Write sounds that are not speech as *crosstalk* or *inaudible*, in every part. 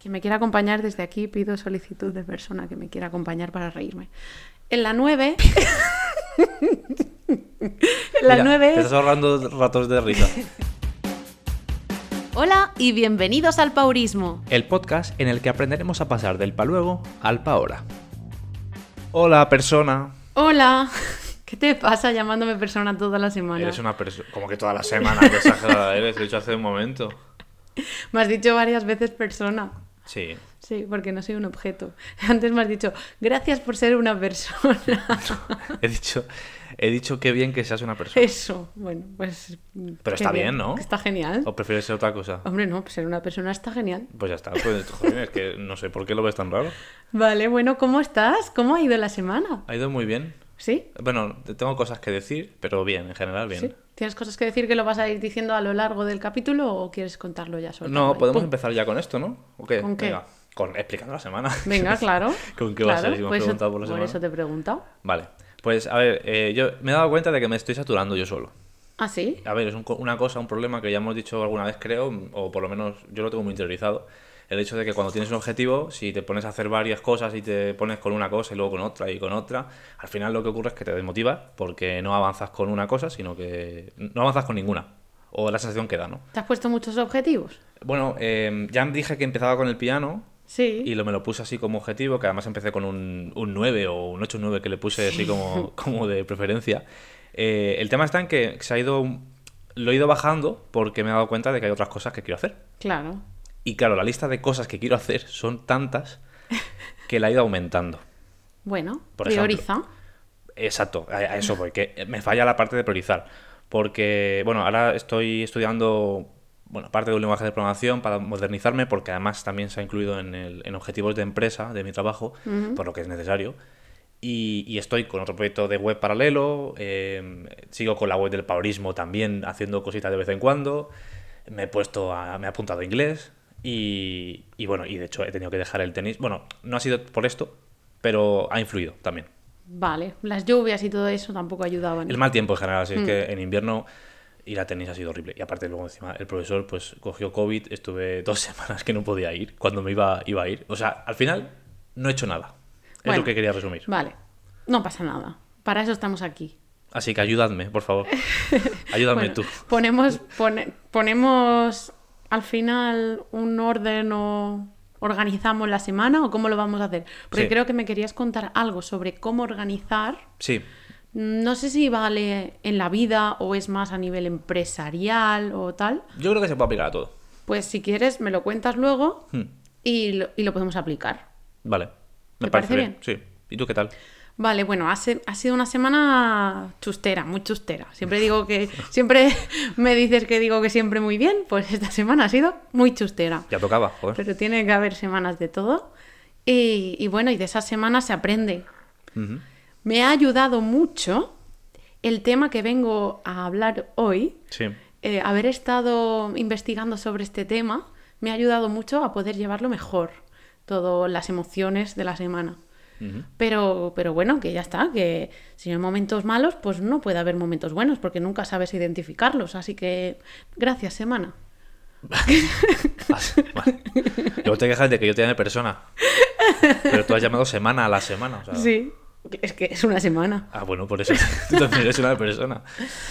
Quien me quiera acompañar desde aquí, pido solicitud de persona que me quiera acompañar para reírme. En la 9. *laughs* en la Mira, 9. Te estás ahorrando ratos de risa. *laughs* Hola y bienvenidos al Paurismo. El podcast en el que aprenderemos a pasar del pa luego al pa ahora. Hola, persona. Hola. *laughs* ¿Qué te pasa llamándome persona toda la semana? Eres una persona. Como que toda la semana, que exagerada eres. Lo he dicho hace un momento. Me has dicho varias veces persona. Sí. Sí, porque no soy un objeto. *laughs* Antes me has dicho, gracias por ser una persona. *laughs* He dicho, he dicho que bien que seas una persona. Eso, bueno, pues... Pero qué está bien, ¿no? Está genial. ¿O prefieres ser otra cosa? Hombre, no, ser una persona está genial. Pues ya está. Pues, joder, es que no sé por qué lo ves tan raro. Vale, bueno, ¿cómo estás? ¿Cómo ha ido la semana? Ha ido muy bien. ¿Sí? Bueno, te- tengo cosas que decir, pero bien, en general bien. ¿Sí? ¿Tienes cosas que decir que lo vas a ir diciendo a lo largo del capítulo o quieres contarlo ya solo? No, podemos Pum. empezar ya con esto, ¿no? ¿O qué? ¿Con qué? Venga, con explicando la semana. Venga, *laughs* claro. ¿Con qué va a claro, ser? Si me has pues preguntado por la semana. eso te he preguntado. Vale, pues a ver, eh, yo me he dado cuenta de que me estoy saturando yo solo. ¿Ah, sí? A ver, es un una cosa, un problema que ya hemos dicho alguna vez, creo, o por lo menos yo lo tengo muy interiorizado. El hecho de que cuando tienes un objetivo, si te pones a hacer varias cosas y te pones con una cosa y luego con otra y con otra, al final lo que ocurre es que te desmotivas porque no avanzas con una cosa, sino que no avanzas con ninguna. O la sensación que da, ¿no? ¿Te has puesto muchos objetivos? Bueno, eh, ya dije que empezaba con el piano, Sí. y lo, me lo puse así como objetivo, que además empecé con un, un 9 o un 8 9 que le puse así como, como de preferencia. Eh, el tema está en que se ha ido, lo he ido bajando porque me he dado cuenta de que hay otras cosas que quiero hacer. Claro. Y claro, la lista de cosas que quiero hacer son tantas que la he ido aumentando. Bueno, Por prioriza. Exacto, a, eso voy, que me falla la parte de priorizar. Porque, bueno, ahora estoy estudiando, bueno, parte de un lenguaje de programación para modernizarme, porque además también se ha incluido en, el- en objetivos de empresa de mi trabajo, por lo que es necesario. Y, y estoy con otro proyecto de web paralelo, eh, sigo con la web del paurismo también haciendo cositas de vez en cuando, me he puesto a, me he apuntado a inglés y, y bueno, y de hecho he tenido que dejar el tenis. Bueno, no ha sido por esto, pero ha influido también. Vale, las lluvias y todo eso tampoco ayudaban. El mal tiempo en general, así es Mm. que en invierno ir a tenis ha sido horrible. Y aparte luego encima el profesor pues cogió COVID, estuve *laughs* dos semanas que no podía ir cuando me iba, iba a ir. O sea, al final no he hecho nada. Es lo que quería resumir. Vale, no pasa nada. Para eso estamos aquí. Así que ayúdame, por favor. *laughs* Ayúdame Bueno, tú. Ponemos, pone- ponemos al final un orden o organizamos la semana o cómo lo vamos a hacer. Porque Sí. creo que me querías contar algo sobre cómo organizar. Sí, No sé si vale en la vida o es más a nivel empresarial o tal. yo creo que se puede aplicar a todo. Pues si quieres me lo cuentas luego Hmm, y lo, y lo podemos aplicar. Vale. Me ¿Te parece parece bien. Sí. ¿Y tú qué tal? Vale, bueno, ha, sido una semana chustera, muy chustera. Siempre digo que, siempre *laughs* me dices que digo que siempre muy bien, pues esta semana ha sido muy chustera. Ya tocaba, joder. Pero tiene que haber semanas de todo. Y, y bueno, y de esas semanas se aprende. Me ha ayudado mucho el tema que vengo a hablar hoy. Sí. Eh, haber estado investigando sobre este tema me ha ayudado mucho a poder llevarlo mejor. Todas las emociones de la semana. Pero, pero bueno, que ya está, que si no hay momentos malos, pues no puede haber momentos buenos, porque nunca sabes identificarlos. Así que, gracias, semana. Vale. Luego te quejas de que yo te llame persona. Pero tú has llamado semana a la semana. o sea- Sí, es que es una semana. Ah, bueno, por eso *laughs* tú también eres una persona.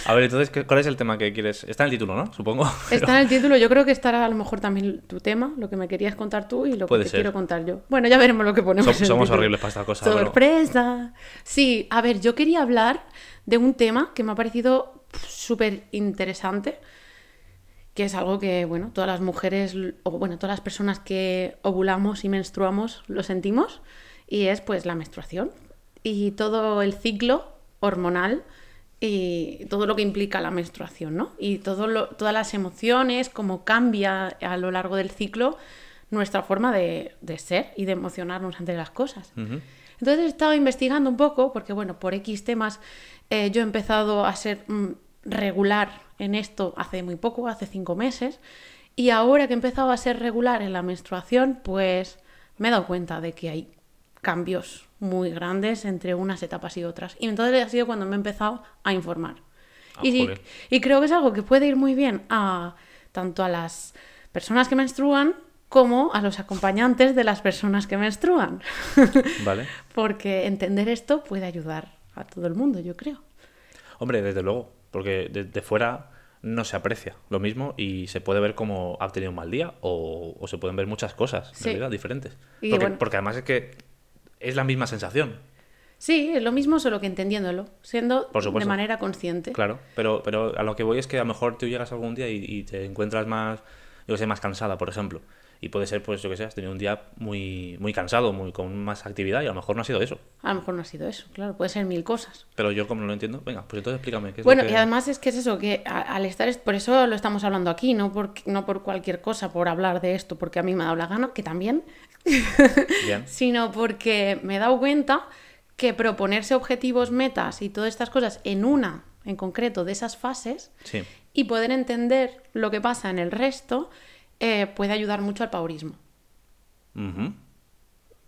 A ver, entonces, ¿qué- ¿cuál es el tema que quieres? Está en el título, ¿no? Supongo. Está en el *laughs* título, yo creo que estará a lo mejor también tu tema, lo que me querías contar tú y lo Puede que te ser. quiero contar yo. Bueno, ya veremos lo que ponemos. En el somos título. horribles para esta cosa, pero- ¡Sorpresa! Sí, a ver, yo quería hablar de un tema que me ha parecido súper interesante, que es algo que, bueno, todas las mujeres, o bueno, todas las personas que ovulamos y menstruamos lo sentimos, y es pues la menstruación y todo el ciclo hormonal y todo lo que implica la menstruación, ¿no? Y todo lo- todas las emociones, cómo cambia a lo largo del ciclo nuestra forma de, de ser y de emocionarnos ante las cosas. Entonces he estado investigando un poco, porque bueno, por X temas eh, yo he empezado a ser mm, regular en esto hace muy poco, hace cinco meses, y ahora que he empezado a ser regular en la menstruación, pues me he dado cuenta de que hay cambios muy grandes entre unas etapas y otras. Y entonces ha sido cuando me he empezado a informar. Ah, y, creo que es algo que puede ir muy bien a tanto a las personas que menstruan como a los acompañantes de las personas que menstruan. *laughs* Vale. Porque entender esto puede ayudar a todo el mundo, yo creo. Hombre, desde luego, porque desde fuera no se aprecia lo mismo y se puede ver como ha tenido un mal día o, o se pueden ver muchas cosas, en Sí. realidad, diferentes. Y Porque, bueno. porque además es que es la misma sensación, Sí, es lo mismo, solo que entendiéndolo, siendo Por de manera consciente. claro. Pero, pero a lo que voy es que a lo mejor tú llegas algún día y, y te encuentras más, yo que sé, más cansada, por ejemplo. Y puede ser, pues, yo que sé, has tenido un día muy, muy cansado, muy, con más actividad y a lo mejor no ha sido eso. A lo mejor no ha sido eso, claro, puede ser mil cosas. Pero yo como no lo entiendo, venga, pues entonces explícame qué es Bueno, lo que... y además es que es eso, que al estar, por eso lo estamos hablando aquí, no por, no por cualquier cosa, por hablar de esto, porque a mí me ha dado la gana, que también, *laughs* Bien. sino porque me he dado cuenta que proponerse objetivos, metas y todas estas cosas en una, en concreto, de esas fases, Sí. y poder entender lo que pasa en el resto, eh, puede ayudar mucho al paurismo.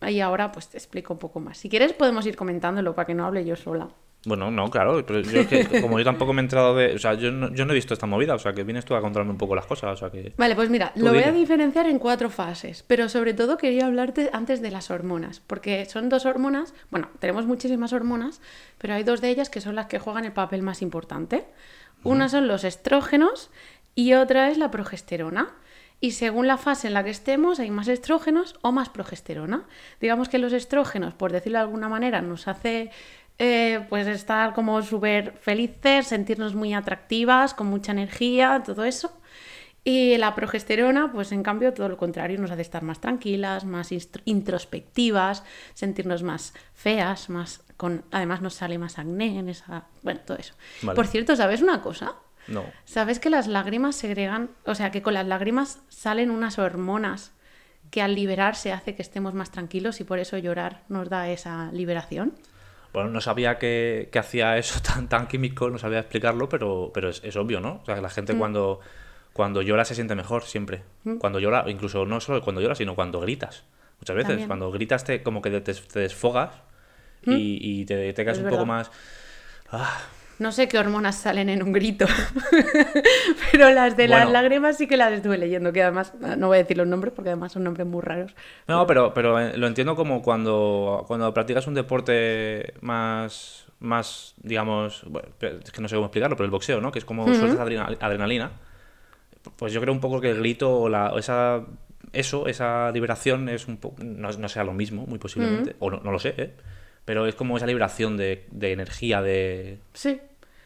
Y ahora pues te explico un poco más. Si quieres podemos ir comentándolo para que no hable yo sola. Bueno, no, claro, pero yo es que *laughs* como yo tampoco me he enterado de... O sea, yo no, yo no he visto esta movida, o sea, que vienes tú a contarme un poco las cosas, o sea, que... Vale, pues mira, lo voy a diferenciar en cuatro fases, pero sobre todo quería hablarte antes de las hormonas, porque son dos hormonas, bueno, tenemos muchísimas hormonas, pero hay dos de ellas que son las que juegan el papel más importante. Una son los estrógenos y otra es la progesterona. Y según la fase en la que estemos, hay más estrógenos o más progesterona. Digamos que los estrógenos, por decirlo de alguna manera, nos hace eh, pues estar como súper felices, sentirnos muy atractivas, con mucha energía, todo eso. Y la progesterona, pues en cambio, todo lo contrario, nos hace estar más tranquilas, más introspectivas, sentirnos más feas, más con. Además, nos sale más acné en esa. Bueno, todo eso. Vale. Por cierto, ¿sabes una cosa? No. ¿Sabes que las lágrimas segregan, o sea, que con las lágrimas salen unas hormonas que al liberarse hace que estemos más tranquilos y por eso llorar nos da esa liberación? Bueno, no sabía que, que hacía eso *laughs* tan, tan químico, no sabía explicarlo, pero, pero es, es obvio, ¿no? O sea, que la Mm. gente cuando, cuando llora se siente mejor siempre. Cuando llora, incluso no solo cuando lloras, sino cuando gritas. Muchas veces, También. cuando gritas te, como que te, te desfogas y, y te, te quedas Mm. Es un poco más... Ah, No sé qué hormonas salen en un grito, *laughs* pero las de las lágrimas sí que las estuve leyendo, que además no voy a decir los nombres porque además son nombres muy raros. No, pero, pero eh, lo entiendo como cuando, cuando practicas un deporte más, más digamos, bueno, es que no sé cómo explicarlo, pero el boxeo, ¿no? Que es como sueltas adrena- adrenalina. Pues yo creo un poco que el grito o la, o esa, eso, esa liberación es un poco, no, no sea lo mismo, muy posiblemente, o no, no lo sé, ¿eh? Pero es como esa liberación de, de energía, de... Sí,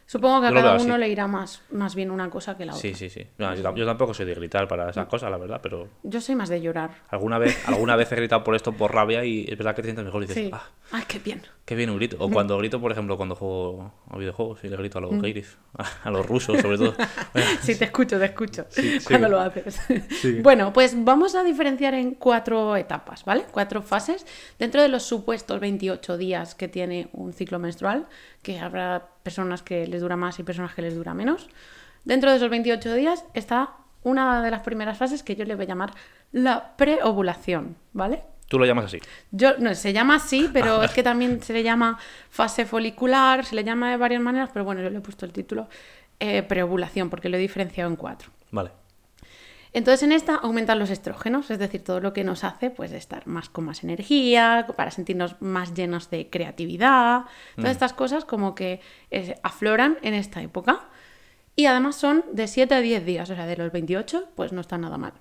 supongo que a cada uno así. le irá más, más bien una cosa que la otra. Sí, sí, sí. No, yo, tam- yo tampoco soy de gritar para esas cosas, la verdad, pero Yo soy más de llorar. alguna vez, *laughs* alguna vez he gritado por esto por rabia y es verdad que te sientes mejor y dices, Sí. ah, Ay, qué bien. Qué bien un grito. O cuando grito, por ejemplo, cuando juego a videojuegos y le grito a los gairis, a los rusos sobre todo. *laughs* Sí, te escucho, te escucho Sí, cuando sí. lo haces. *laughs* Bueno, pues vamos a diferenciar en cuatro etapas, ¿vale? Cuatro fases. Dentro de los supuestos 28 días que tiene un ciclo menstrual, que habrá personas que les dura más y personas que les dura menos. Dentro de esos 28 días está una de las primeras fases que yo le voy a llamar la preovulación, ¿vale? Tú lo llamas así. Yo, no, se llama así, pero es que también se le llama fase folicular, se le llama de varias maneras, pero bueno, yo le he puesto el título eh, preovulación porque lo he diferenciado en cuatro. Vale. Entonces en esta aumentan los estrógenos, es decir, todo lo que nos hace pues estar más con más energía, para sentirnos más llenos de creatividad, todas estas cosas como que eh, afloran en esta época. Y además son de 7 a 10 días, o sea, de los 28, pues no está nada mal.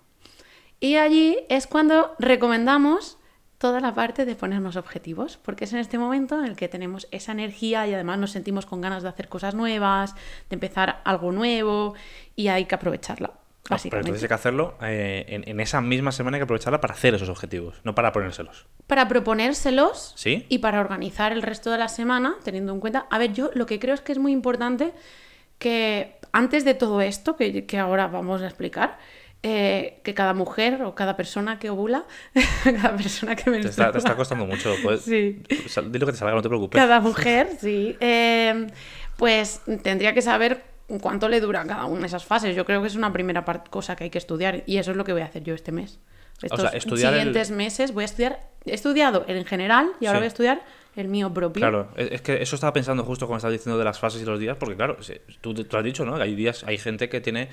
Y allí es cuando recomendamos toda la parte de ponernos objetivos, porque es en este momento en el que tenemos esa energía y además nos sentimos con ganas de hacer cosas nuevas, de empezar algo nuevo y hay que aprovecharla. Ah, pero entonces hay que hacerlo eh, en, en esa misma semana hay que aprovecharla para hacer esos objetivos, no para ponérselos. para proponérselos ¿Sí? y para organizar el resto de la semana, teniendo en cuenta, a ver, yo lo que creo es que es muy importante que antes de todo esto, que, que ahora vamos a explicar, eh, que cada mujer o cada persona que ovula, *laughs* cada persona que Te está, te está menstrua, costando mucho. Puedes, Sí. sal- Di lo que te salga, no te preocupes. cada mujer, sí, eh, pues tendría que saber cuánto le dura cada una de esas fases. Yo creo que es una primera cosa que hay que estudiar y eso es lo que voy a hacer yo este mes. Estos sea, estudiar el- siguientes meses voy a estudiar, he estudiado en general y ahora Sí. voy a estudiar el mío propio. Claro, es es que eso estaba pensando justo cuando estabas diciendo de las fases y los días, porque claro, tú, tú has dicho, ¿no? Que hay días, hay gente que tiene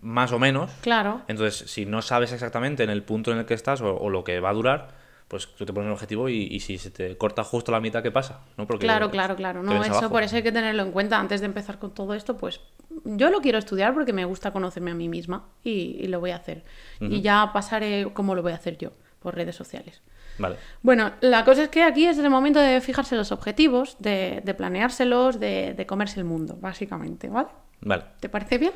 más o menos. Claro. Entonces, si no sabes exactamente en el punto en el que estás o, o lo que va a durar, pues tú te pones un objetivo y, y si se te corta justo la mitad, ¿qué pasa? ¿No? Porque Claro, claro, claro. No, eso abajo. por eso hay que tenerlo en cuenta antes de empezar con todo esto, pues yo lo quiero estudiar porque me gusta conocerme a mí misma y, y lo voy a hacer. Y ya pasaré cómo lo voy a hacer yo por redes sociales. Vale. Bueno, la cosa es que aquí es el momento de fijarse los objetivos, de, de planeárselos, de, de comerse el mundo, básicamente, ¿vale? Vale. ¿Te parece bien?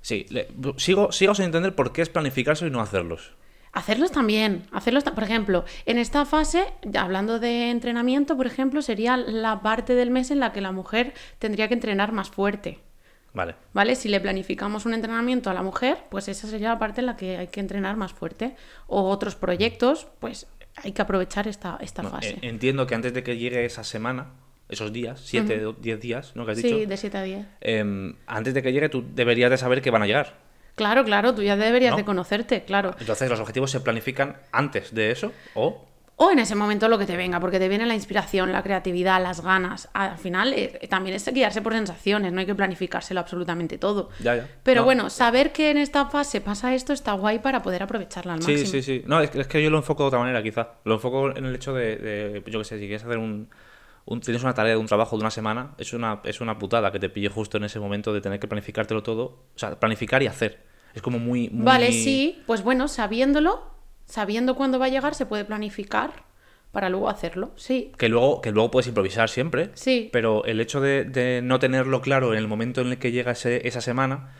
Sí, le- sigo, sigo sin entender por qué es planificarse y no hacerlos. Hacerlos también, hacerlos, por ejemplo, en esta fase, hablando de entrenamiento, por ejemplo, sería la parte del mes en la que la mujer tendría que entrenar más fuerte. Vale. ¿Vale? Si le planificamos un entrenamiento a la mujer, pues esa sería la parte en la que hay que entrenar más fuerte. O otros proyectos, pues hay que aprovechar esta, esta No, fase. eh, entiendo que antes de que llegue esa semana, esos días, 7 o 10 días, ¿no? Que has dicho. sí, de 7 a 10. em, antes de que llegue, tú deberías de saber que van a llegar. Claro, claro, tú ya deberías ¿No? de conocerte, claro. Entonces, los objetivos se planifican antes de eso o O en ese momento lo que te venga, porque te viene la inspiración, la creatividad, las ganas. Al final eh, también es guiarse por sensaciones, no hay que planificárselo absolutamente todo. Ya, ya. Pero No. bueno, saber que en esta fase pasa esto está guay para poder aprovecharla al Sí, máximo. sí, sí. No, es que, es que yo lo enfoco de otra manera, quizá. Lo enfoco en el hecho de, de, yo qué sé, si quieres hacer un, un- Tienes una tarea de un trabajo de una semana, es una, es una putada que te pille justo en ese momento de tener que planificártelo todo. O sea, planificar y hacer. Es como muy... muy- Vale, sí, pues bueno, sabiéndolo, sabiendo cuándo va a llegar, se puede planificar para luego hacerlo. Sí, Que luego, que luego puedes improvisar siempre. Sí. Pero el hecho de, de no tenerlo claro en el momento en el que llega ese- esa semana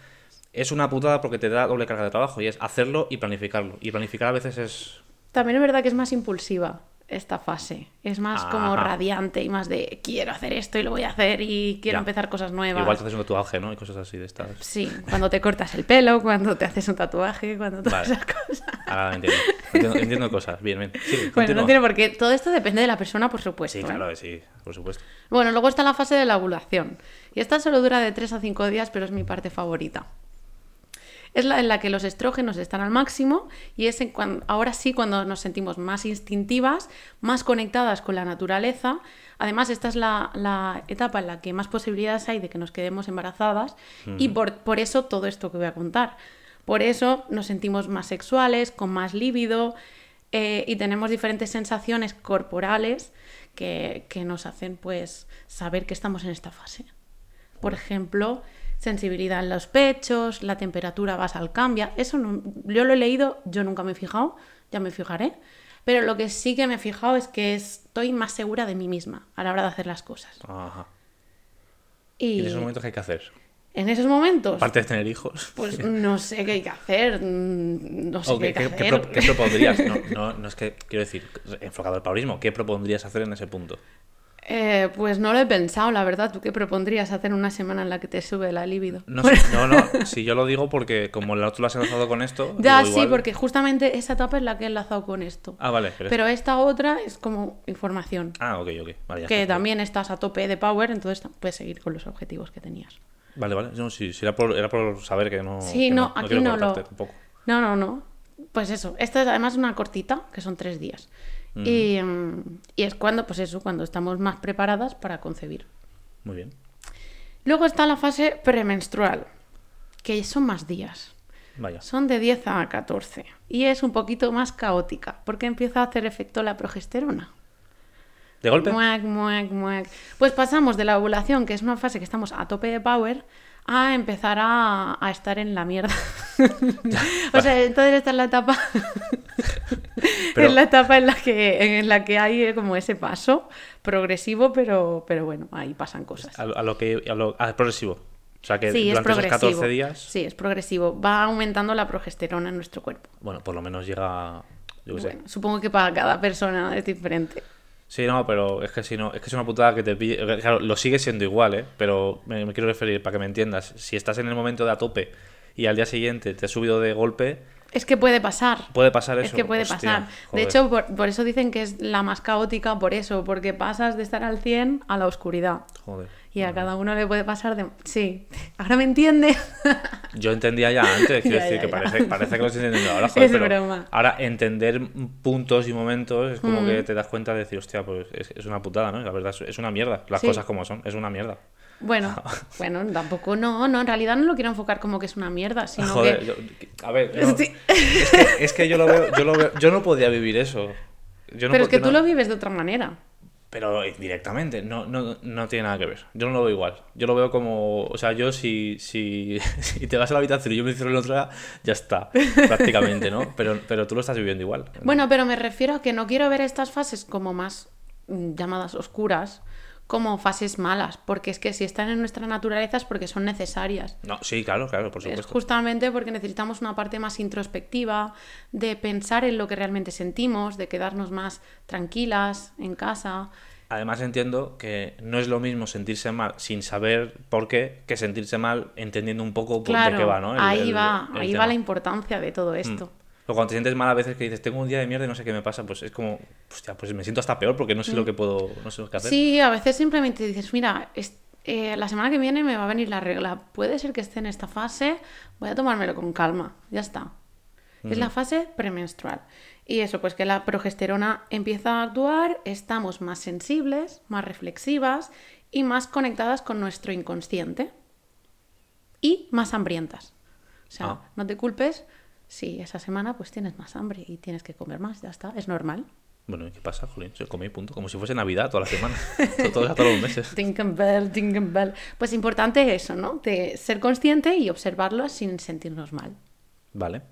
es una putada porque te da doble carga de trabajo y es hacerlo y planificarlo. Y planificar a veces es... también es verdad que es más impulsiva esta fase. Es más como radiante y más de quiero hacer esto y lo voy a hacer y quiero Ya. empezar cosas nuevas. Igual te haces un tatuaje, ¿no? Y cosas así de estas. Sí, cuando te cortas el pelo, cuando te haces un tatuaje, cuando todas Vale. esas cosas. Ahora entiendo. Entiendo, entiendo cosas. Bien, bien. Sí, Bueno, continúa. no tiene por qué. Todo esto depende de la persona, por supuesto. Sí, ¿eh? claro, que sí, por supuesto. Bueno, luego está la fase de la ovulación. Y esta solo dura de 3 a 5 días, pero es mi parte favorita. Es la en la que los estrógenos están al máximo y es en cuan- ahora sí cuando nos sentimos más instintivas, más conectadas con la naturaleza. Además, esta es la, la etapa en la que más posibilidades hay de que nos quedemos embarazadas y por, por eso todo esto que voy a contar. Por eso nos sentimos más sexuales, con más líbido eh, y tenemos diferentes sensaciones corporales que, que nos hacen pues saber que estamos en esta fase. Por ejemplo, sensibilidad en los pechos, la temperatura basal cambia. Eso no- yo lo he leído, yo nunca me he fijado, ya me fijaré. Pero lo que sí que me he fijado es que estoy más segura de mí misma a la hora de hacer las cosas. Ajá. Y ¿Y en esos momentos qué hay que hacer? en esos momentos, Aparte de tener hijos. pues *laughs* no sé qué hay que hacer. mm, No sé ¿O qué hay que qué- qué hacer. pro- qué propondrías? No, *laughs* no, no es que, quiero decir, enfocado al paulismo, ¿qué propondrías hacer en ese punto? Eh, pues no lo he pensado, la verdad. ¿Tú qué propondrías hacer una semana en la que te sube la libido? No, sé, *laughs* no, no, si yo lo digo porque como el otro lo has enlazado con esto. Ya, sí, igual- porque justamente esa etapa es la que he enlazado con esto. Ah, vale. Pero, Pero esta otra es como información. Ah, ok, ok. Vale, que también estás a tope de power, entonces puedes seguir con los objetivos que tenías. Vale, vale. No, sí, sí, era, por, era por saber que no. Sí, que no, aquí no lo- tampoco. No, no, no. Pues eso. Esta es además una cortita, que son tres días. Y, mm, y es cuando, pues eso, cuando estamos más preparadas para concebir. Muy bien. Luego está la fase premenstrual, que son más días. Vaya. Son de 10 a 14. Y es un poquito más caótica, porque empieza a hacer efecto la progesterona. ¿De golpe? Muac, muac, muac. Pues pasamos de la ovulación, que es una fase que estamos a tope de power, a empezar a, a estar en la mierda. *laughs* o sea, entonces esta es la etapa. Pero- es la etapa en la que, en la que hay como ese paso progresivo, pero, pero bueno, ahí pasan cosas. A, lo- a lo que. A lo, ah, es progresivo. O sea que Sí, es durante esos progresivo. 14 días. Sí, es progresivo. Va aumentando la progesterona en nuestro cuerpo. Bueno, por lo menos llega. Yo qué sé. Bueno, supongo que para cada persona es diferente. Sí, no, pero es que si no, es que es una putada que te pille. Claro, lo sigue siendo igual, ¿eh? Pero me, me quiero referir, para que me entiendas. Si estás en el momento de a tope y al día siguiente te has subido de golpe, Es que puede pasar. puede pasar eso. Es que puede Hostia, pasar. De hecho, por, por eso dicen que es la más caótica, por eso, porque pasas de estar al 100 a la oscuridad. Joder. Y a cada uno le puede pasar de... Sí, ahora me entiende. Yo entendía ya antes, *laughs* quiero Ya, decir ya, que ya. parece, parece que lo estoy entendiendo ahora, *laughs* joder, Es pero broma. ahora entender puntos y momentos es como Mm. que te das cuenta de decir, hostia, pues es, es una putada, ¿no? La verdad es, una mierda, las Sí. cosas como son, es una mierda. Bueno, *laughs* bueno, tampoco no, no, en realidad no lo quiero enfocar como que es una mierda, sino Joder, que... yo- a ver, yo- Sí. es, que, es que yo lo veo, yo lo veo, yo no podía vivir eso. Yo no Pero es que tú lo vives de otra manera. Pero directamente, no, no, no tiene nada que ver. Yo no lo veo igual. Yo lo veo como. O sea, yo si, si, *laughs* si te vas a la habitación y yo me cierro en otra, ya está, prácticamente, ¿no? *laughs* Pero, pero tú lo estás viviendo igual. Bueno, pero me refiero a que no quiero ver estas fases como más mm, llamadas oscuras, como fases malas, porque es que si están en nuestra naturaleza es porque son necesarias. No, sí, claro, claro, por Es supuesto. justamente porque necesitamos una parte más introspectiva, de pensar en lo que realmente sentimos, de quedarnos más tranquilas en casa. Además entiendo que no es lo mismo sentirse mal sin saber por qué que sentirse mal entendiendo un poco por Claro, de qué va, ¿no? El- ahí el- va, el ahí tema. va la importancia de todo esto. O cuando te sientes mal a veces que dices, tengo un día de mierda y no sé qué me pasa, pues es como, hostia, pues me siento hasta peor porque no sé lo que puedo, no sé lo que hacer. Mm. Sí, a veces simplemente dices, mira, eh, la semana que viene me va a venir la regla. Puede ser que esté en esta fase, voy a tomármelo con calma. Ya está. Es la fase premenstrual. Y eso, pues que la progesterona empieza a actuar, estamos más sensibles, más reflexivas y más conectadas con nuestro inconsciente. Y más hambrientas. O sea, Ah. no te culpes si esa semana pues tienes más hambre y tienes que comer más, ya está, es normal. Bueno, ¿y qué pasa, Jolín? Se come y punto. Como si fuese Navidad toda la semana. todos, todos los meses. *laughs* Tinkerbell, Tinkerbell. Pues importante eso, ¿no? De ser consciente y observarlo sin sentirnos mal. Vale.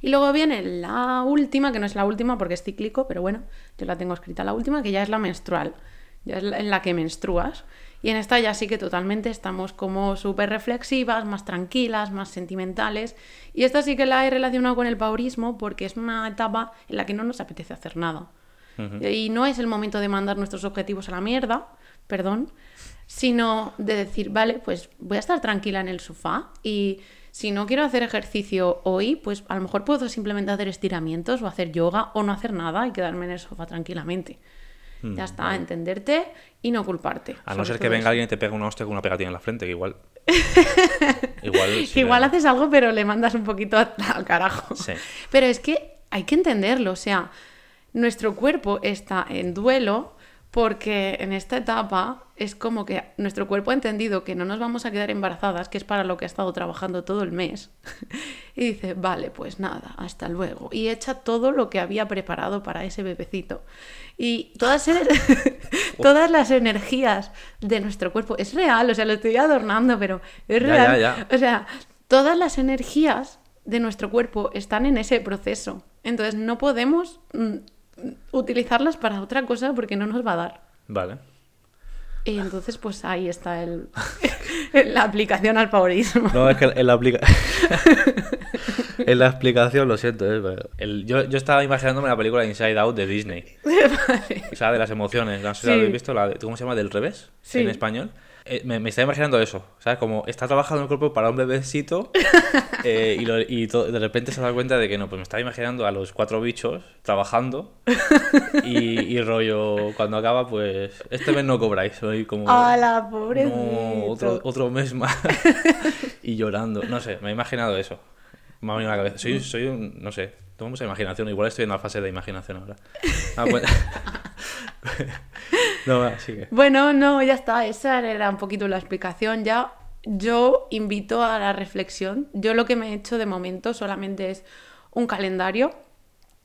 Y luego viene la última, que no es la última porque es cíclico, pero bueno, yo la tengo escrita la última, que ya es la menstrual. Ya es en la que menstruas. Y en esta ya sí que totalmente estamos como súper reflexivas, más tranquilas, más sentimentales. Y esta sí que la he relacionado con el paurismo porque es una etapa en la que no nos apetece hacer nada. Y no es el momento de mandar nuestros objetivos a la mierda, perdón, sino de decir, vale, pues voy a estar tranquila en el sofá y si no quiero hacer ejercicio hoy, pues a lo mejor puedo simplemente hacer estiramientos o hacer yoga o no hacer nada y quedarme en el sofá tranquilamente. Mm, ya está, entenderte y no culparte. A no ser que venga eso. alguien y te pegue una hostia con una pegatina en la frente, que igual. *laughs* igual. Igual le- haces algo, pero le mandas un poquito a- al carajo. Sí. Pero es que hay que entenderlo, o sea, nuestro cuerpo está en duelo porque en esta etapa es como que nuestro cuerpo ha entendido que no nos vamos a quedar embarazadas, que es para lo que ha estado trabajando todo el mes. *laughs* Y dice, vale, pues nada, hasta luego. Y echa todo lo que había preparado para ese bebecito. Y todas, *laughs* *laughs* todas las energías de nuestro cuerpo, es real, o sea, lo estoy adornando, pero es real. ya, ya. O sea, todas las energías de nuestro cuerpo están en ese proceso. Entonces no podemos mm, utilizarlas para otra cosa porque no nos va a dar. Vale. Y entonces, pues ahí está el, *laughs* la aplicación al paurismo. No, es que *laughs* en la, aplica- en la explicación, lo siento. eh, pero el- yo, yo estaba imaginándome la película Inside Out de Disney. *laughs* O sea, de las emociones. No sé si la Sí. habéis visto. La de- ¿Cómo se llama? ¿Del revés? Sí. En español. Eh, me, me estaba imaginando eso. ¿Sabes? Como está trabajando el cuerpo para un bebecito *laughs* eh, y, lo- y to- de repente se da cuenta de que no, pues me estaba imaginando a los cuatro bichos trabajando *laughs* y, y rollo, cuando acaba, pues este mes no cobráis. Soy como. ¡Hala, pobrecito! No, otro, otro mes más. *laughs* y llorando. No sé, me he imaginado eso. Me ha venido a la cabeza. Soy, soy un. No sé, tengo mucha imaginación. Igual estoy en la fase de imaginación ahora. *laughs* Ah, pues- *laughs* no, sigue. Bueno, no, ya está. Esa era un poquito la explicación. Ya yo invito a la reflexión. Yo lo que me he hecho de momento solamente es un calendario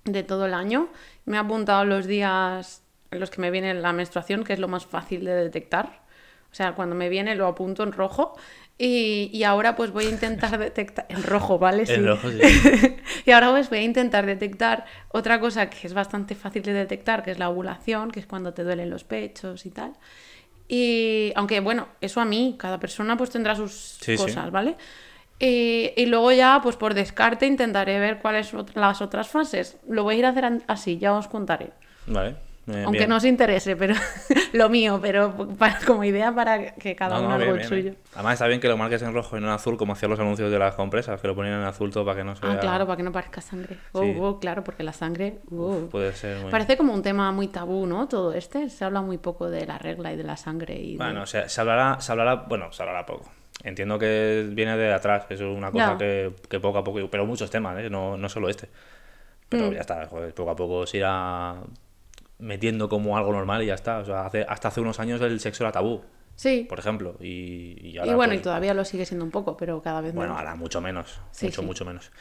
de todo el año. Me he apuntado los días en los que me viene la menstruación, que es lo más fácil de detectar. O sea, cuando me viene lo apunto en rojo. Y, y ahora pues voy a intentar detectar... En rojo, ¿vale? En rojo, sí. *laughs* y ahora pues voy a intentar detectar otra cosa que es bastante fácil de detectar, que es la ovulación, que es cuando te duelen los pechos y tal. Y aunque bueno, eso a mí, cada persona pues tendrá sus Sí, sí. cosas, ¿vale? Y, y luego ya, pues por descarte, intentaré ver cuáles son las otras fases. Lo voy a ir a hacer así, ya os contaré. Vale. Eh, Aunque bien. no os interese, pero *laughs* lo mío, pero para- como idea para que cada No, uno no, haga el suyo. Además está bien que lo marques en rojo y no en azul, como hacían los anuncios de las compresas, que lo ponían en azul todo para que no se Ah, vea. claro, para que no parezca sangre. Oh, Sí. oh, claro, porque la sangre. oh. Puede ser muy... Parece como un tema muy tabú, ¿no? Todo este. Se habla muy poco de la regla y de la sangre. Y de- Bueno, se, se hablará, se hablará, bueno, se hablará poco. Entiendo que viene de atrás, que es una cosa que poco a poco, pero muchos temas, ¿eh? no, no solo este. Pero Mm. ya está, joder, poco a poco se irá metiendo como algo normal y ya está. O sea, hace- hasta hace unos años el sexo era tabú, Sí. por ejemplo. Y, y y ahora, bueno, pues, y todavía lo sigue siendo un poco, pero cada vez Bueno, menos. ahora mucho menos. Sí, mucho, sí. mucho menos.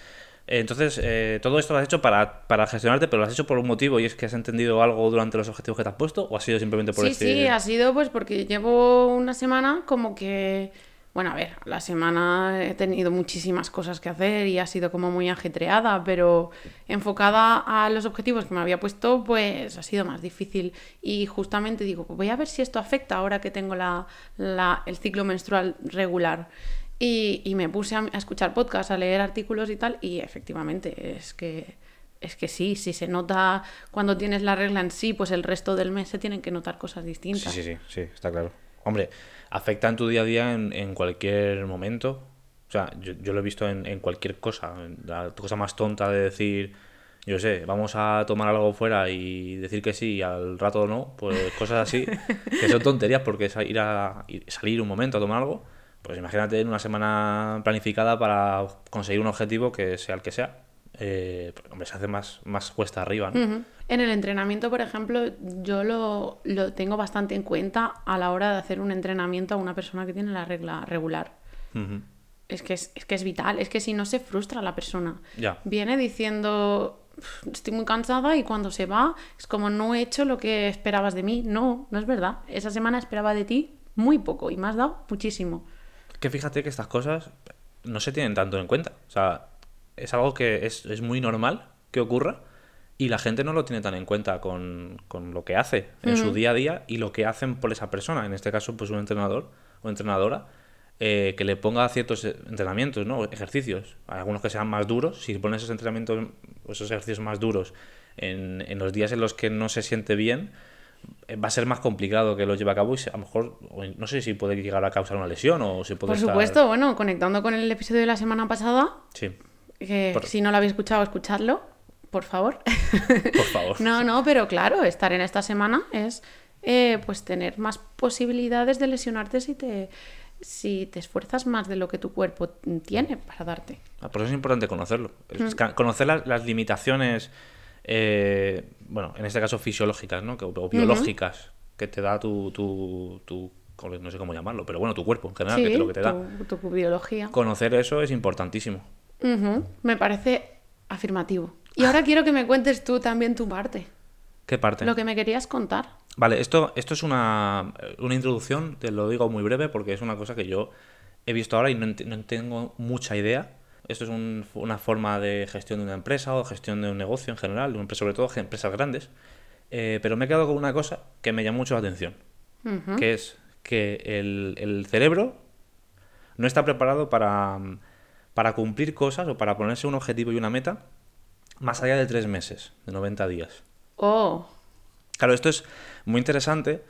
Entonces, eh, todo esto lo has hecho para, para gestionarte, pero lo has hecho por un motivo y es que has entendido algo durante los objetivos que te has puesto o ha sido simplemente por Sí, este... sí, ha sido pues porque llevo una semana como que, bueno, a ver, la semana he tenido muchísimas cosas que hacer y ha sido como muy ajetreada, pero enfocada a los objetivos que me había puesto, pues ha sido más difícil. Y justamente digo, voy a ver si esto afecta ahora que tengo la, la- el ciclo menstrual regular. Y, y me puse a, a escuchar podcasts, a leer artículos y tal, y efectivamente es que es que sí, si se nota cuando tienes la regla en sí, pues el resto del mes se tienen que notar cosas Sí, distintas. sí, sí, sí, está claro. Hombre, afecta en tu día a día en, cualquier momento. O sea, yo, yo lo he visto en, en cualquier cosa. La cosa más tonta de decir, yo sé, vamos a tomar algo fuera y decir que sí y al rato no, pues cosas así, que son tonterías porque es ir a ir- salir un momento a tomar algo. Pues imagínate en una semana planificada para conseguir un objetivo que sea el que sea. Eh, pues, hombre, se hace más, más cuesta arriba, ¿no? En el entrenamiento, por ejemplo, yo lo, lo tengo bastante en cuenta a la hora de hacer un entrenamiento a una persona que tiene la regla regular. Ujú. Es que es, es que es vital, es que si no se frustra la persona. Ya. Viene diciendo, "Uf, estoy muy cansada y cuando se va es como no he hecho lo que esperabas de mí. No, no es verdad. Esa semana esperaba de ti muy poco y me has dado muchísimo. Que fíjate que estas cosas no se tienen tanto en cuenta. O sea, es algo que es, es muy normal que ocurra y la gente no lo tiene tan en cuenta con, con lo que hace en su día a día y lo que hacen por esa persona. En este caso, pues un entrenador o entrenadora eh, que le ponga ciertos entrenamientos, ¿no? Ejercicios. Algunos que sean más duros. Si pones esos entrenamientos, o esos ejercicios más duros en, en los días en los que no se siente bien, eh, va a ser más complicado que lo lleve a cabo y a lo mejor, no sé si puede llegar a causar una lesión o si puede Por estar- supuesto, bueno, conectando con el episodio de la semana pasada, Sí, que Por- si no lo habéis escuchado, escuchadlo, por favor. *laughs* por favor. No, no, pero claro, estar en esta semana es eh, pues tener más posibilidades de lesionarte si te, si te esfuerzas más de lo que tu cuerpo tiene para darte. Ah, Por eso es importante conocerlo. Mm. Es Conocer las, las limitaciones, eh, bueno, en este caso fisiológicas, ¿no? Que- o biológicas que te da tu, tu, tu- no sé cómo llamarlo, pero bueno, tu cuerpo en general, que te- lo que te da. tu, tu biología. Conocer eso es importantísimo. Me parece afirmativo. Y ahora quiero que me cuentes tú también tu parte, ¿Qué parte? lo que me querías contar. Vale, esto, esto es una, una introducción, te lo digo muy breve porque es una cosa que yo he visto ahora y no, no tengo mucha idea. Esto es un- una forma de gestión de una empresa o gestión de un negocio en general, sobre todo empresas grandes. Eh, pero me he quedado con una cosa que me llama mucho la atención, que es que el, el cerebro no está preparado para, para cumplir cosas o para ponerse un objetivo y una meta más allá de tres meses, de 90 días. Oh, Claro, esto es muy interesante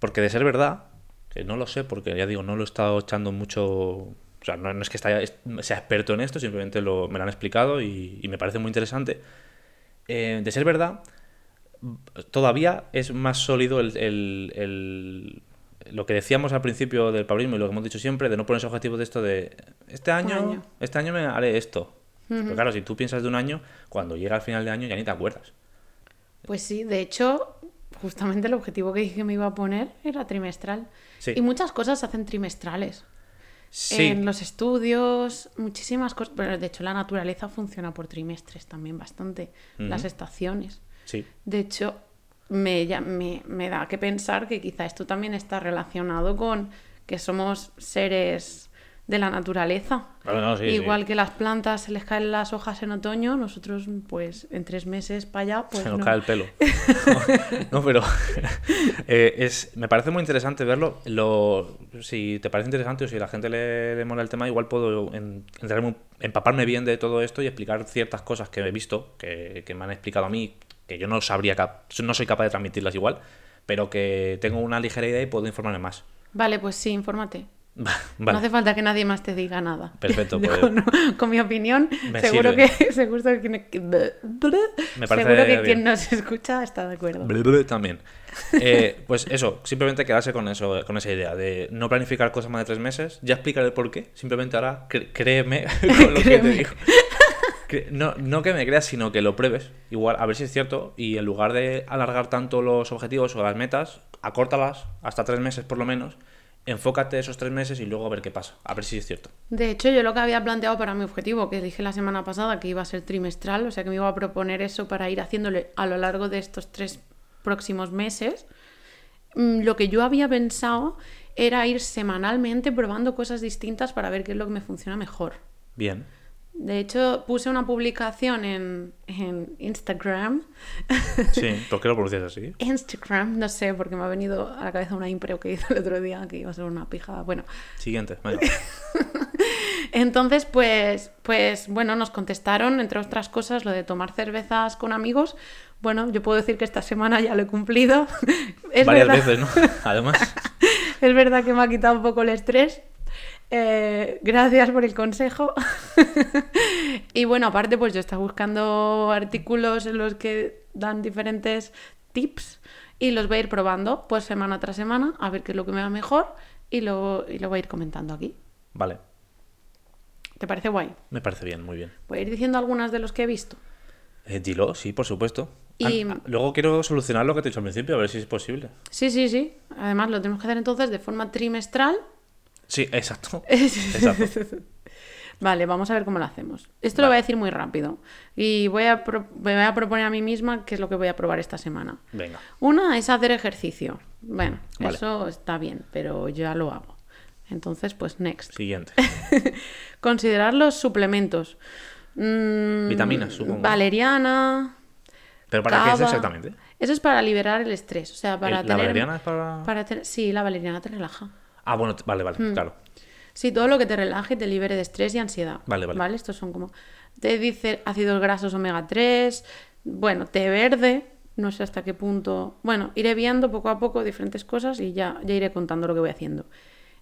porque de ser verdad, que no lo sé porque ya digo, no lo he estado echando mucho... O sea, no, no es que está- sea experto en esto, simplemente lo, me lo han explicado y, y me parece muy interesante. Eh, de ser verdad, todavía es más sólido el, el- el- lo que decíamos al principio del paulismo y lo que hemos dicho siempre, de no ponerse objetivos de esto de este año, año. este año me haré esto. Pero claro, si tú piensas de un año, cuando llega al final de año ya ni te acuerdas. Pues sí, de hecho, justamente el objetivo que dije que me iba a poner era trimestral. Sí. Y muchas cosas se hacen trimestrales. Sí, En los estudios, muchísimas cosas. Pero de hecho, la naturaleza funciona por trimestres también bastante. Las estaciones. sí. De hecho, me, ya- me, me da que pensar que quizá esto también está relacionado con que somos seres de la naturaleza. Claro, no, sí, Igual sí. que las plantas se les caen las hojas en otoño, nosotros, pues, en tres meses para allá, pues. Se nos no. cae el pelo. *laughs* no, pero *laughs* eh, es, me parece muy interesante verlo. Lo, si te parece interesante o si a la gente le, le mola el tema, igual puedo en- entrarme empaparme bien de todo esto y explicar ciertas cosas que he visto, que, que me han explicado a mí, que yo no sabría, no soy capaz de transmitirlas igual, pero que tengo una ligera idea y puedo informarme más. Vale, pues sí, infórmate. No hace falta que nadie más te diga nada. Perfecto, *laughs* pues- con, con mi opinión, Me seguro sirve. que, *laughs* seguro que, Me seguro que quien nos escucha está de acuerdo. También. Eh, pues eso, simplemente quedarse con eso, con esa idea de no planificar cosas más de tres meses. Ya explicaré el por qué. Simplemente ahora créeme *laughs* con lo que te digo. No, no que me creas, sino que lo pruebes. Igual, a ver si es cierto. Y en lugar de alargar tanto los objetivos o las metas, acórtalas hasta tres meses por lo menos. Enfócate esos tres meses y luego a ver qué pasa. A ver si es cierto. De hecho, yo lo que había planteado para mi objetivo, que dije la semana pasada que iba a ser trimestral, o sea que me iba a proponer eso para ir haciéndole a lo largo de estos tres próximos meses, mm, lo que yo había pensado era ir semanalmente probando cosas distintas para ver qué es lo que me funciona mejor. Bien. De hecho, puse una publicación en, en Instagram. Sí, ¿por qué lo pronuncias así? Instagram, no sé, porque me ha venido a la cabeza una impro que hice el otro día, que iba a ser una pija. Bueno, Siguiente. venga. *laughs* Entonces, pues, pues, bueno, nos contestaron, entre otras cosas, lo de tomar cervezas con amigos. Bueno, yo puedo decir que esta semana ya lo he cumplido. *laughs* Es Varias verdad, veces, ¿no? Además. *laughs* es verdad que me ha quitado un poco el estrés. Eh, gracias por el consejo. *laughs* y bueno, aparte, pues yo estaba buscando artículos en los que dan diferentes tips y los voy a ir probando, pues semana tras semana, a ver qué es lo que me va mejor y lo, y lo voy a ir comentando aquí. Vale. ¿Te parece guay? Me parece bien, muy bien. Voy a ir diciendo algunas de los que he visto. Eh, dilo, sí, por supuesto. Y- Ah, ah, luego quiero solucionar lo que te he dicho al principio, a ver si es posible. Sí, sí, sí. Además, lo tenemos que hacer entonces de forma trimestral. Sí, exacto. *laughs* Exacto. Vale, vamos a ver cómo lo hacemos. Esto lo voy a decir muy rápido. Y voy a, pro- me voy a proponer a mí misma qué es lo que voy a probar esta semana. Venga. Una es hacer ejercicio. Bueno, Vale. eso está bien, pero ya lo hago. Entonces, pues next. Siguiente. *laughs* Considerar los suplementos. Mm, Vitaminas, supongo. Valeriana. ¿Pero para qué es exactamente? Eso es para liberar el estrés. O sea, para ¿El- ¿La tener. valeriana es para...? para Sí, la valeriana te relaja. Ah, bueno, vale, vale, Mm. claro. Sí, todo lo que te relaje y te libere de estrés y ansiedad. Vale, vale. Estos son como. Te dice ácidos grasos omega 3, bueno, té verde, no sé hasta qué punto. Bueno, iré viendo poco a poco diferentes cosas y ya, ya iré contando lo que voy haciendo.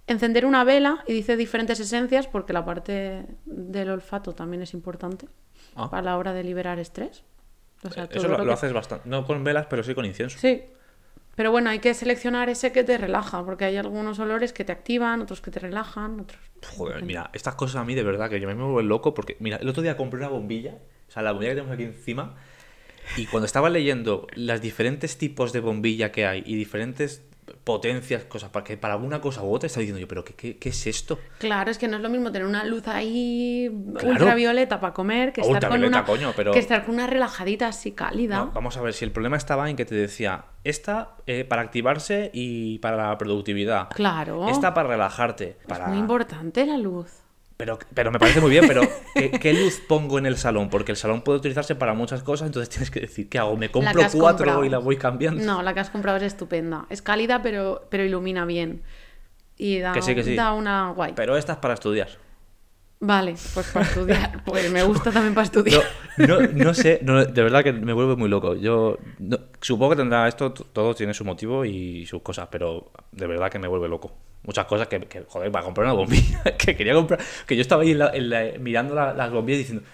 Encender una vela y dice diferentes esencias porque la parte del olfato también es importante Ah. para la hora de liberar estrés. O sea, todo Eso lo, lo lo que- haces bastante. No con velas, pero sí con incienso. Sí. Pero bueno, hay que seleccionar ese que te relaja, porque hay algunos olores que te activan, otros que te relajan, otros. Joder, mira, estas cosas a mí de verdad que yo me vuelvo loco porque, mira, el otro día compré una bombilla, o sea, la bombilla que tenemos aquí encima, y cuando estaba leyendo los diferentes tipos de bombilla que hay y diferentes potencias, cosas, para que para una cosa u otra, estaba diciendo yo, pero ¿qué, qué, qué es esto? Claro, es que no es lo mismo tener una luz ahí Claro. ultravioleta para comer que estar, con una, coño, pero- que estar con una relajadita así cálida. No, vamos a ver, si el problema estaba en que te decía, esta eh, para activarse y para la productividad. Claro. Esta para relajarte. Para... Es muy importante la luz. Pero, pero me parece muy bien, pero *laughs* ¿qué, qué luz pongo en el salón? Porque el salón puede utilizarse para muchas cosas, entonces tienes que decir, ¿qué hago? ¿Me compro cuatro comprado. y la voy cambiando? No, la que has comprado es estupenda. Es cálida, pero, pero ilumina bien. Y da, Que sí, que sí. da una guay. Pero esta es para estudiar. Vale, pues para estudiar. *laughs* Pues me gusta también para estudiar. no, no sé, no, de verdad que me vuelve muy loco. Yo no- supongo que tendrá esto, todo tiene su motivo y sus cosas, pero de verdad que me vuelve loco. Muchas cosas que, que, joder, para comprar una bombilla, *laughs* que quería comprar, que yo estaba ahí en la- en la- mirando la- las bombillas diciendo,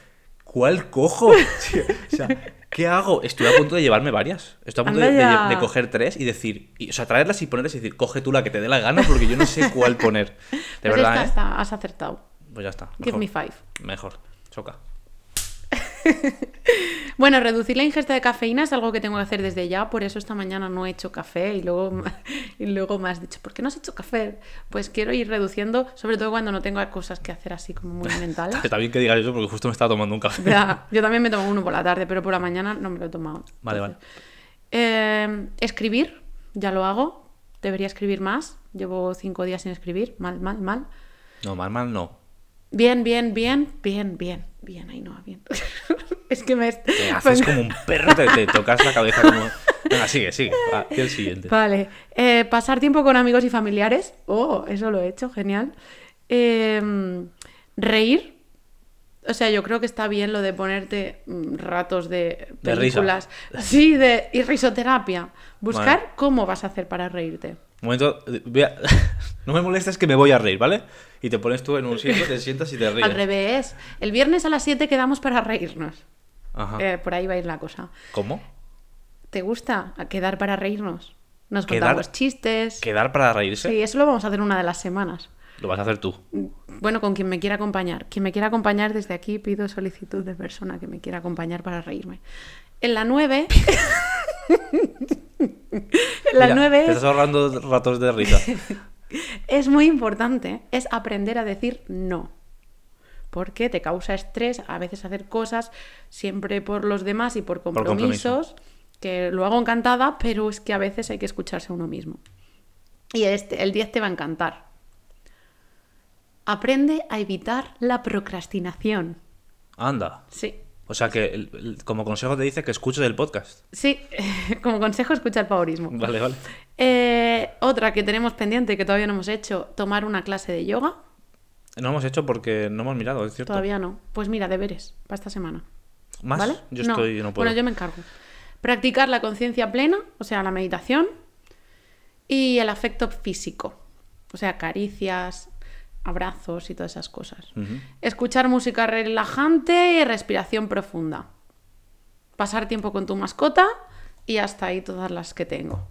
¿cuál cojo? *laughs* Tío, o sea, ¿qué hago? Estoy a punto de llevarme varias. Estoy a punto de, ya. coger tres y decir, y, o sea, traerlas y ponerlas y decir, coge tú la que te dé la gana porque yo no sé cuál poner. De Pues verdad, esta ¿eh? está, has acertado. Pues ya está. Give me five. Mejor. Choca. *laughs* Bueno, reducir la ingesta de cafeína es algo que tengo que hacer desde ya, por eso esta mañana no he hecho café y luego, *laughs* y luego me has dicho, ¿por qué no has hecho café? Pues quiero ir reduciendo, sobre todo cuando no tengo cosas que hacer así como muy *laughs* mentales. Está bien que digas eso porque justo me estaba tomando un café. Ya, yo también me tomo uno por la tarde, pero por la mañana no me lo he tomado. Vale, vale. Eh, escribir, ya lo hago, debería escribir más, llevo cinco días sin escribir, mal, mal, mal. No, mal, mal no. Bien, bien, bien, bien, bien, bien, ahí no, bien. *laughs* es que me... Te haces como un perro, te, te tocas la cabeza como... Venga, sigue, sigue. Va, y el siguiente. Vale. Eh, pasar tiempo con amigos y familiares. Oh, eso lo he hecho, genial. Eh, reír. O sea, yo creo que está bien lo de ponerte mm, ratos de De risa. películas. Sí, de y risoterapia. Buscar Vale. cómo vas a hacer para reírte. Un momento, eh, a- *laughs* no me molestes que me voy a reír, ¿vale? Y te pones tú en un sitio, te sientas y te *laughs* ríes. Al revés. El viernes a las 7 quedamos para reírnos. Ajá. Eh, por ahí va a ir la cosa. ¿Cómo? ¿Te gusta quedar para reírnos? Nos Quedar- contamos chistes. ¿Quedar para reírse? Sí, eso lo vamos a hacer una de las semanas. Lo vas a hacer tú. Bueno, con quien me quiera acompañar. Quien me quiera acompañar desde aquí pido solicitud de persona que me quiera acompañar para reírme. En la 9... *laughs* *laughs* la Mira, 9 Te es, estás ahorrando ratos de risa. *laughs* es muy importante, es aprender a decir no. Porque te causa estrés a veces hacer cosas siempre por los demás y por compromiso. compromisos, que lo hago encantada, pero es que a veces hay que escucharse a uno mismo. Y este, el 10 te va a encantar. Aprende a evitar la procrastinación. Anda. Sí. O sea que como consejo te dice que escuches el podcast. Sí, *laughs* como consejo escucha el favorismo. Vale, vale. Eh, otra que tenemos pendiente que todavía no hemos hecho, tomar una clase de yoga. No hemos hecho porque no hemos mirado, es cierto. Todavía no. Pues mira, deberes para esta semana. ¿Más? ¿Vale? Yo estoy, no puedo. Bueno, yo me encargo. Practicar la conciencia plena, o sea, la meditación. Y el afecto físico, o sea, caricias, abrazos y todas esas cosas. Escuchar música relajante y respiración profunda. Pasar tiempo con tu mascota y hasta ahí todas las que tengo.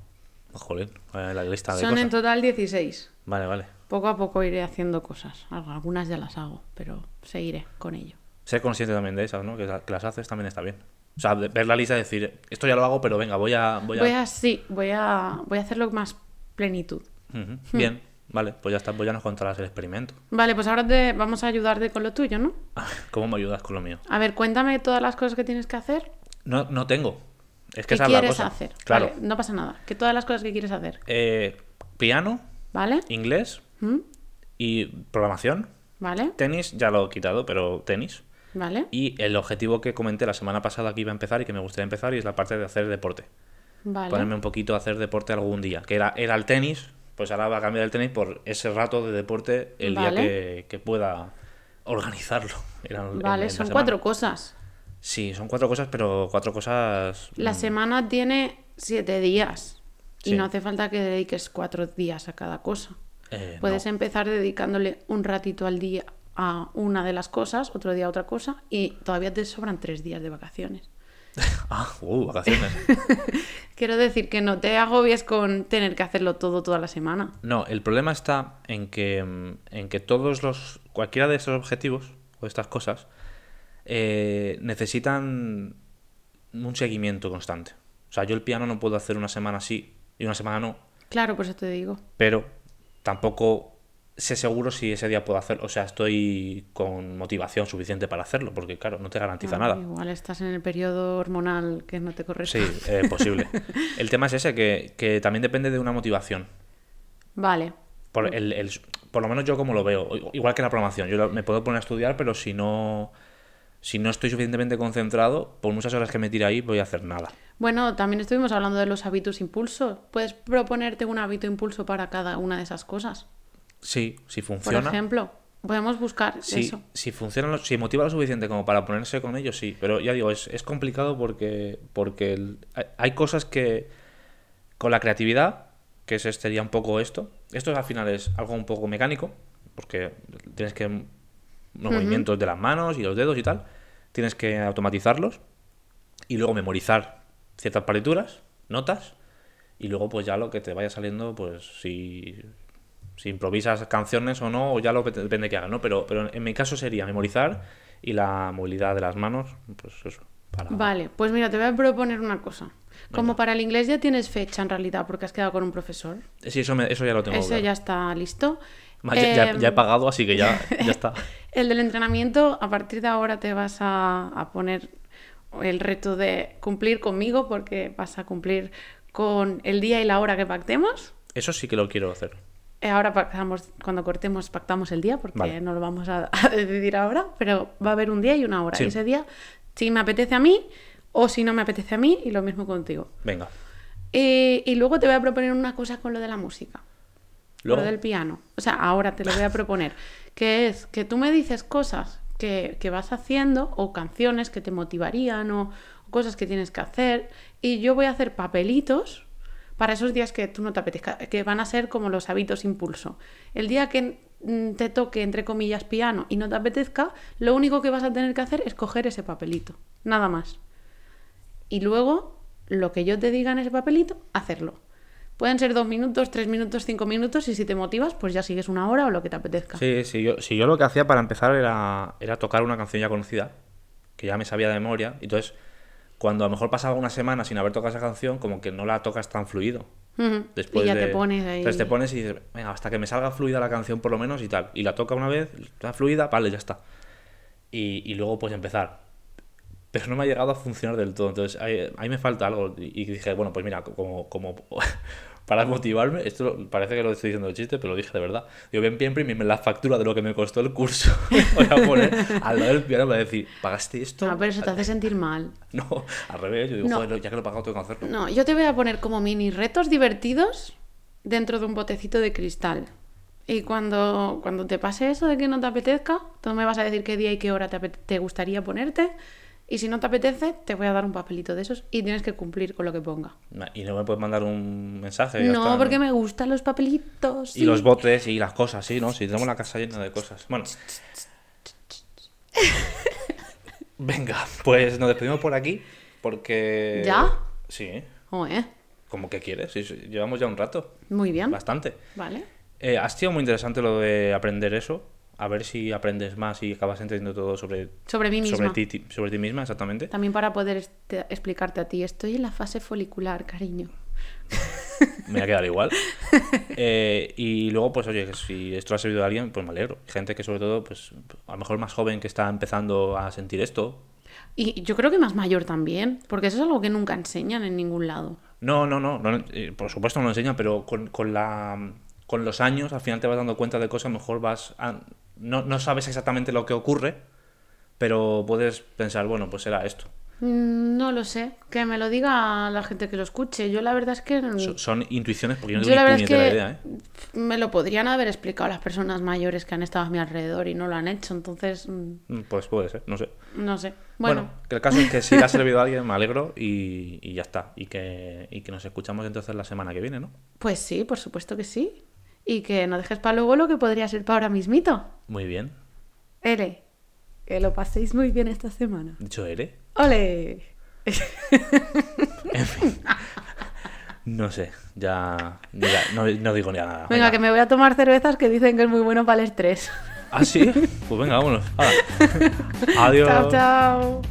Joder, vaya la lista de Son cosas. en total 16. Vale, vale. Poco a poco iré haciendo cosas. Algunas ya las hago, pero seguiré con ello. Ser consciente también de esas, ¿no? Que, la- que las haces también está bien. O sea, ver la lista y decir, esto ya lo hago, pero venga, voy a... Voy a... Voy a, sí, voy a, voy a hacerlo con más plenitud. Ujú. Bien, vale, pues ya está, pues ya nos contarás el experimento. Vale, pues ahora te vamos a ayudarte con lo tuyo, ¿no? ¿Cómo me ayudas con lo mío? A ver, cuéntame todas las cosas que tienes que hacer. No, no tengo. Es que ¿Qué esa es la quieres cosa. hacer? Claro. Vale, no pasa nada. Que todas las cosas que quieres hacer. Eh, piano, ¿Vale? inglés ¿Mm? y programación. ¿Vale? Tenis ya lo he quitado, pero tenis. ¿Vale? Y el objetivo que comenté la semana pasada que iba a empezar y que me gustaría empezar y es la parte de hacer deporte. Vale. Ponerme un poquito a hacer deporte algún día. Que era, era el tenis, pues ahora va a cambiar el tenis por ese rato de deporte el Vale. día que, que pueda organizarlo. *laughs* En- Vale, son semana. cuatro cosas. Sí, son cuatro cosas, pero cuatro cosas... La mm, semana tiene siete días. Y no hace falta que dediques cuatro días a cada cosa. eh, Puedes no. empezar dedicándole un ratito al día a una de las cosas, otro día a otra cosa, y todavía te sobran tres días de vacaciones. *laughs* Ah, uh, vacaciones. *laughs* Quiero decir que no te agobies con tener que hacerlo todo toda la semana. No, el problema está en que, mm, en que todos los. cualquiera de estos objetivos o estas cosas eh, necesitan un seguimiento constante. O sea, yo el piano no puedo hacer una semana sí y una semana no, Claro, por eso te digo. pero tampoco sé seguro si ese día puedo hacerlo. O sea, estoy con motivación suficiente para hacerlo, porque claro, no te garantiza Ah, nada. Igual estás en el periodo hormonal que no te Sí, corresponde. eh, posible. *laughs* El tema es ese, que, que también depende de una motivación. Vale. Por, el, el- por lo menos yo como lo veo, igual que la programación, yo me puedo poner a estudiar, pero si no, si no estoy suficientemente concentrado, por muchas horas que me tire ahí, voy a hacer nada. Bueno, también estuvimos hablando de los hábitos impulso. Puedes proponerte un hábito impulso para cada una de esas cosas. Sí, si Por funciona. ejemplo, podemos buscar Si, eso. si funciona, lo- si motiva lo suficiente como para ponerse con ellos, sí. Pero ya digo, es, es complicado porque, porque el- hay, cosas que con la creatividad, que ese sería un poco esto, esto al final es algo un poco mecánico, porque tienes que los movimientos de las manos y los dedos y tal, tienes que automatizarlos y luego memorizar ciertas partituras, notas, y luego pues ya lo que te vaya saliendo, pues si, si improvisas canciones o no, o ya lo depende que hagas, ¿no? Pero, pero en mi caso sería memorizar y la movilidad de las manos, pues eso. Para... Vale, pues mira, te voy a proponer una cosa. Como Venga. para el inglés ya tienes fecha en realidad porque has quedado con un profesor. Sí, eso, me- eso ya lo tengo. Claro. ya está listo. Ma, ya, ya- Em, ya he pagado, así que ya, *laughs* ya está. El del entrenamiento, a partir de ahora te vas a, a poner el reto de cumplir conmigo porque vas a cumplir con el día y la hora que pactemos. Eso sí que lo quiero hacer. Eh, Ahora pactamos, cuando cortemos, pactamos el día porque Vale. no lo vamos a, *laughs* a decidir ahora, pero va a haber un día y una hora. Sí. Y ese día, si me apetece a mí o si no me apetece a mí, y lo mismo contigo. Venga. Eh, y luego te voy a proponer una cosa con lo de la música. Luego, Lo del piano. O sea, ahora te lo voy a *laughs* proponer. Que es que tú me dices cosas que, que vas haciendo o canciones que te motivarían o, o cosas que tienes que hacer. Y yo voy a hacer papelitos para esos días que tú no te apetezca, que van a ser como los hábitos impulso. El día que mm, te toque, entre comillas, piano y no te apetezca, lo único que vas a tener que hacer es coger ese papelito, nada más. Y luego, lo que yo te diga en ese papelito, hacerlo. Pueden ser dos minutos, tres minutos, cinco minutos, y si te motivas, pues ya sigues una hora o lo que te apetezca. Sí, sí, yo, sí, yo lo que hacía para empezar era, era tocar una canción ya conocida, que ya me sabía de memoria, y entonces cuando a lo mejor pasaba una semana sin haber tocado esa canción, como que no la tocas tan fluido. Después y ya de- te pones ahí. Entonces te pones y dices, venga, hasta que me salga fluida la canción por lo menos y tal. Y la toca una vez, está fluida, vale, ya está. Y, y luego pues empezar. Pero no me ha llegado a funcionar del todo. Entonces ahí, ahí me falta algo. Y dije, bueno, pues mira, como, como *laughs* para motivarme, esto parece que lo estoy diciendo de chiste, pero lo dije de verdad. Digo, bien, bien, imprimirme la factura de lo que me costó el curso. *laughs* voy a poner al lado del piano y voy a decir, ¿pagaste esto? No, pero eso te hace sentir mal. *laughs* No, al revés. Yo digo, No. joder, ya que lo he pagado, tengo que hacerlo. No, yo te voy a poner como mini retos divertidos dentro de un botecito de cristal. Y cuando, cuando te pase eso de que no te apetezca, tú me vas a decir qué día y qué hora te, te gustaría ponerte. Y si no te apetece, te voy a dar un papelito de esos y tienes que cumplir con lo que ponga. Y no me puedes mandar un mensaje. No, está, porque me gustan los papelitos. Y sí. los botes y las cosas, sí, ¿no? Si tenemos la casa llena de cosas. Bueno. Venga, pues nos despedimos por aquí porque... ¿Ya? Sí. Joder, Como que quieres, sí, sí, llevamos ya un rato. muy bien. Bastante. Vale. Eh, ha sido muy interesante lo de aprender eso. A ver si aprendes más y acabas entendiendo todo sobre, Sobre mí misma. sobre ti, sobre ti misma, exactamente. También para poder este- explicarte a ti, estoy en la fase folicular, cariño. me voy a quedar igual. *laughs* Eh, y luego, pues oye, si esto ha servido a alguien, pues me alegro. Gente que sobre todo, pues a lo mejor más joven que está empezando a sentir esto. Y yo creo que más mayor también, porque eso es algo que nunca enseñan en ningún lado. No, no, no, no, eh, por supuesto no lo enseñan, pero con, con la, con los años al final te vas dando cuenta de cosas, mejor vas... no, no sabes exactamente lo que ocurre, pero puedes pensar, bueno, pues será esto. Mm, No lo sé, que me lo diga la gente que lo escuche. Yo la verdad es que So- son intuiciones porque yo no Yo la tengo verdad ni es que idea, ¿eh? me lo podrían haber explicado las personas mayores que han estado a mi alrededor y no lo han hecho, entonces mm, Mm, Pues puede ser, no sé. no sé. Bueno, Bueno, que el caso es que si le ha servido a *laughs* alguien, me alegro y, y ya está. Y que, y que nos escuchamos entonces la semana que viene, ¿no? pues sí, por supuesto que sí. Y que no dejes para luego lo que podría ser para ahora mismito. Muy bien. L, que lo paséis muy bien esta semana. Dicho Ere, ¡Ole! no sé, ya, ya no, no digo ya nada. Venga, que me voy a tomar cervezas que dicen que es muy bueno para el estrés. ¿Ah, sí? Pues venga, vámonos. *laughs* Adiós. Chao, chao.